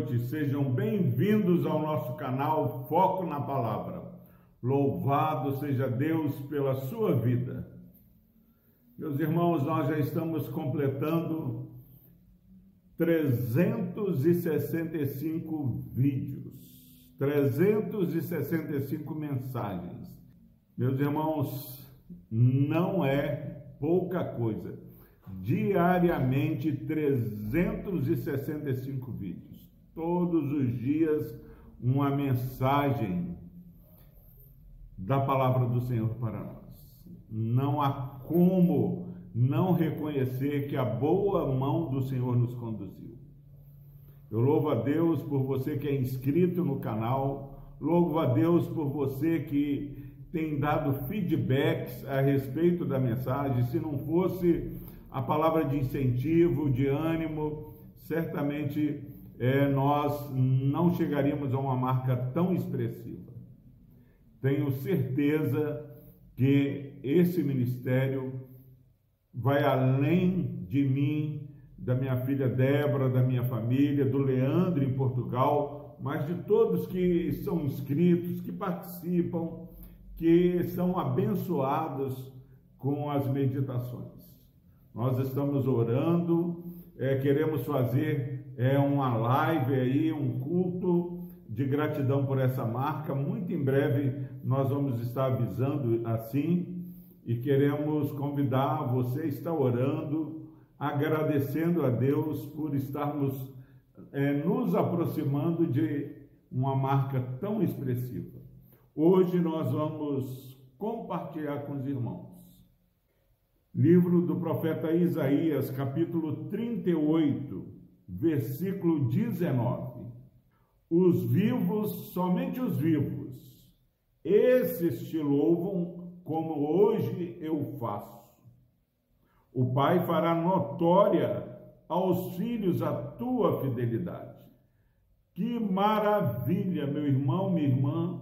noite, sejam bem-vindos ao nosso canal Foco na Palavra. Louvado seja Deus pela sua vida. Meus irmãos, nós já estamos completando 365 vídeos, 365 mensagens. Meus irmãos, não é pouca coisa diariamente 365 vídeos. Todos os dias uma mensagem da palavra do Senhor para nós. Não há como não reconhecer que a boa mão do Senhor nos conduziu. Eu louvo a Deus por você que é inscrito no canal, louvo a Deus por você que tem dado feedbacks a respeito da mensagem. Se não fosse a palavra de incentivo, de ânimo, certamente é, nós não chegaríamos a uma marca tão expressiva. Tenho certeza que esse ministério vai além de mim, da minha filha Débora, da minha família, do Leandro em Portugal, mas de todos que são inscritos, que participam, que são abençoados com as meditações. Nós estamos orando, é, queremos fazer é, uma live aí, um culto de gratidão por essa marca. Muito em breve nós vamos estar avisando assim e queremos convidar você a estar orando, agradecendo a Deus por estarmos é, nos aproximando de uma marca tão expressiva. Hoje nós vamos compartilhar com os irmãos Livro do profeta Isaías, capítulo 38, versículo 19. Os vivos, somente os vivos, esses te louvam como hoje eu faço. O Pai fará notória aos filhos a tua fidelidade. Que maravilha, meu irmão, minha irmã,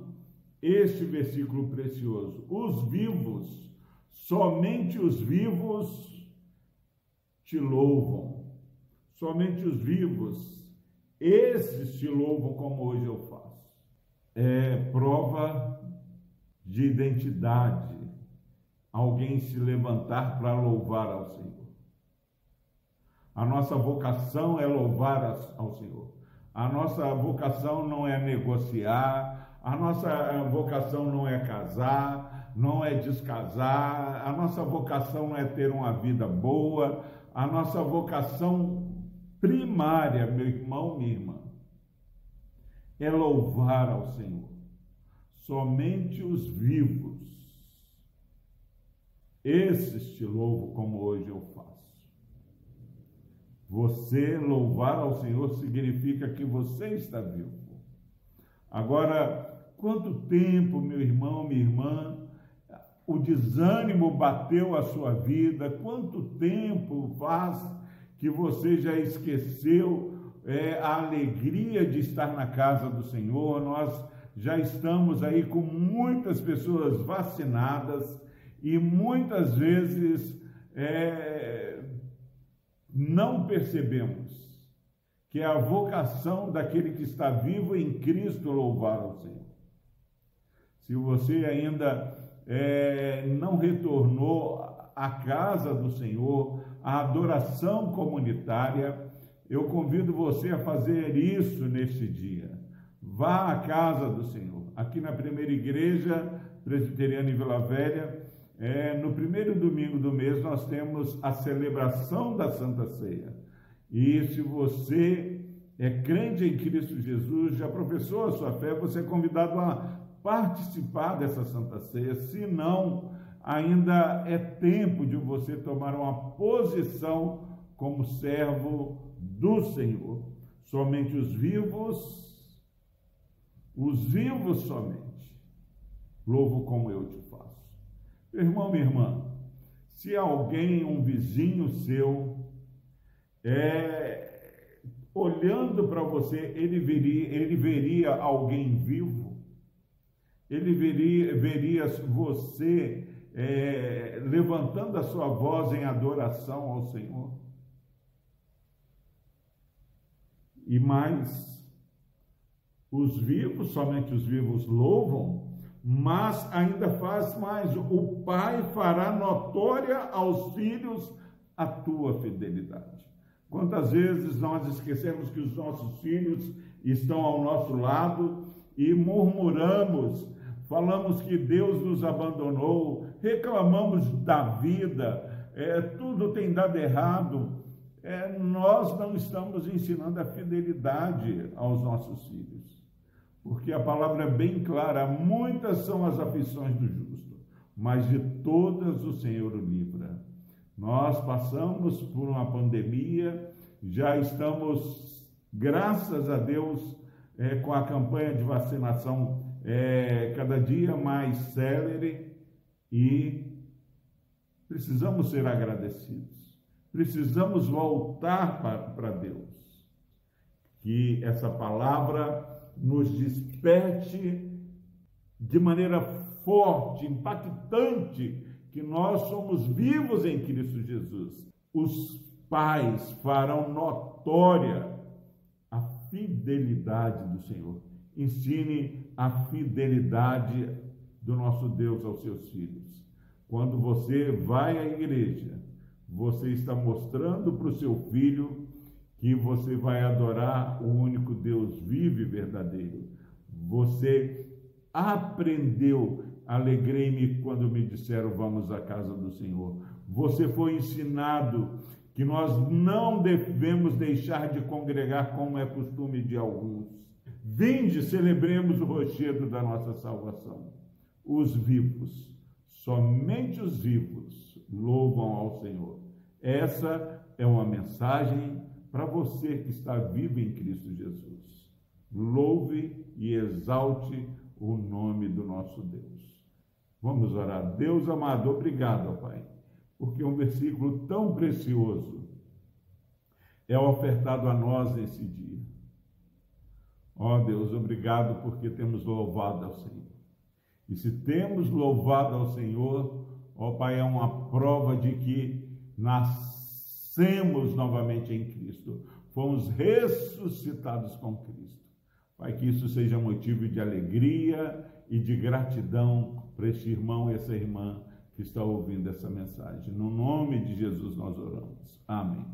este versículo precioso. Os vivos, Somente os vivos te louvam. Somente os vivos, esses te louvam como hoje eu faço. É prova de identidade alguém se levantar para louvar ao Senhor. A nossa vocação é louvar ao Senhor. A nossa vocação não é negociar, a nossa vocação não é casar, não é descasar, a nossa vocação não é ter uma vida boa, a nossa vocação primária, meu irmão, minha irmã, é louvar ao Senhor. Somente os vivos, esses te louvo como hoje eu faço. Você louvar ao Senhor significa que você está vivo. Agora, quanto tempo, meu irmão, minha irmã, o desânimo bateu a sua vida, quanto tempo faz que você já esqueceu é, a alegria de estar na casa do Senhor? Nós já estamos aí com muitas pessoas vacinadas e muitas vezes é, não percebemos que é a vocação daquele que está vivo em Cristo louvar ao Senhor. Se você ainda é, não retornou à casa do Senhor, à adoração comunitária, eu convido você a fazer isso neste dia. Vá à casa do Senhor. Aqui na primeira igreja presbiteriana em Vila Velha, é, no primeiro domingo do mês, nós temos a celebração da Santa Ceia. E se você é crente em Cristo Jesus, já professou a sua fé, você é convidado a participar dessa Santa Ceia, senão ainda é tempo de você tomar uma posição como servo do Senhor. Somente os vivos, os vivos somente, louvo como eu te faço. Irmão, minha irmã, se alguém, um vizinho seu, é, olhando para você, ele veria, ele veria alguém vivo, ele veria, veria você é, levantando a sua voz em adoração ao Senhor. E mais, Os vivos, somente os vivos louvam, mas ainda faz mais: o Pai fará notória aos filhos a tua fidelidade. Quantas vezes nós esquecemos que os nossos filhos estão ao nosso lado e murmuramos, falamos que Deus nos abandonou, reclamamos da vida, é, tudo tem dado errado. É, nós não estamos ensinando a fidelidade aos nossos filhos, porque a palavra é bem clara: muitas são as aflições do justo, mas de todas o Senhor o livra. Nós passamos por uma pandemia, já estamos, graças a Deus, é, com a campanha de vacinação é, cada dia mais célere e precisamos ser agradecidos. Precisamos voltar para Deus. Que essa palavra nos desperte de maneira forte, impactante, que nós somos vivos em Cristo Jesus. Os pais farão notória a fidelidade do Senhor. Ensine a fidelidade do nosso Deus aos seus filhos. Quando você vai à igreja, você está mostrando para o seu filho que você vai adorar o único Deus vivo e verdadeiro. Você aprendeu Alegrei-me quando me disseram vamos à casa do Senhor. Você foi ensinado que nós não devemos deixar de congregar como é costume de alguns. Vinde, celebremos o rochedo da nossa salvação. Os vivos, somente os vivos, louvam ao Senhor. Essa é uma mensagem para você que está vivo em Cristo Jesus. Louve e exalte o nome do nosso Deus. Vamos orar. Deus amado, obrigado, Pai, porque um versículo tão precioso é ofertado a nós nesse dia. Ó oh, Deus, obrigado porque temos louvado ao Senhor. E se temos louvado ao Senhor, ó oh, Pai, é uma prova de que nascemos novamente em Cristo, fomos ressuscitados com Cristo. Pai, que isso seja motivo de alegria e de gratidão para este irmão e essa irmã que está ouvindo essa mensagem. No nome de Jesus nós oramos. Amém.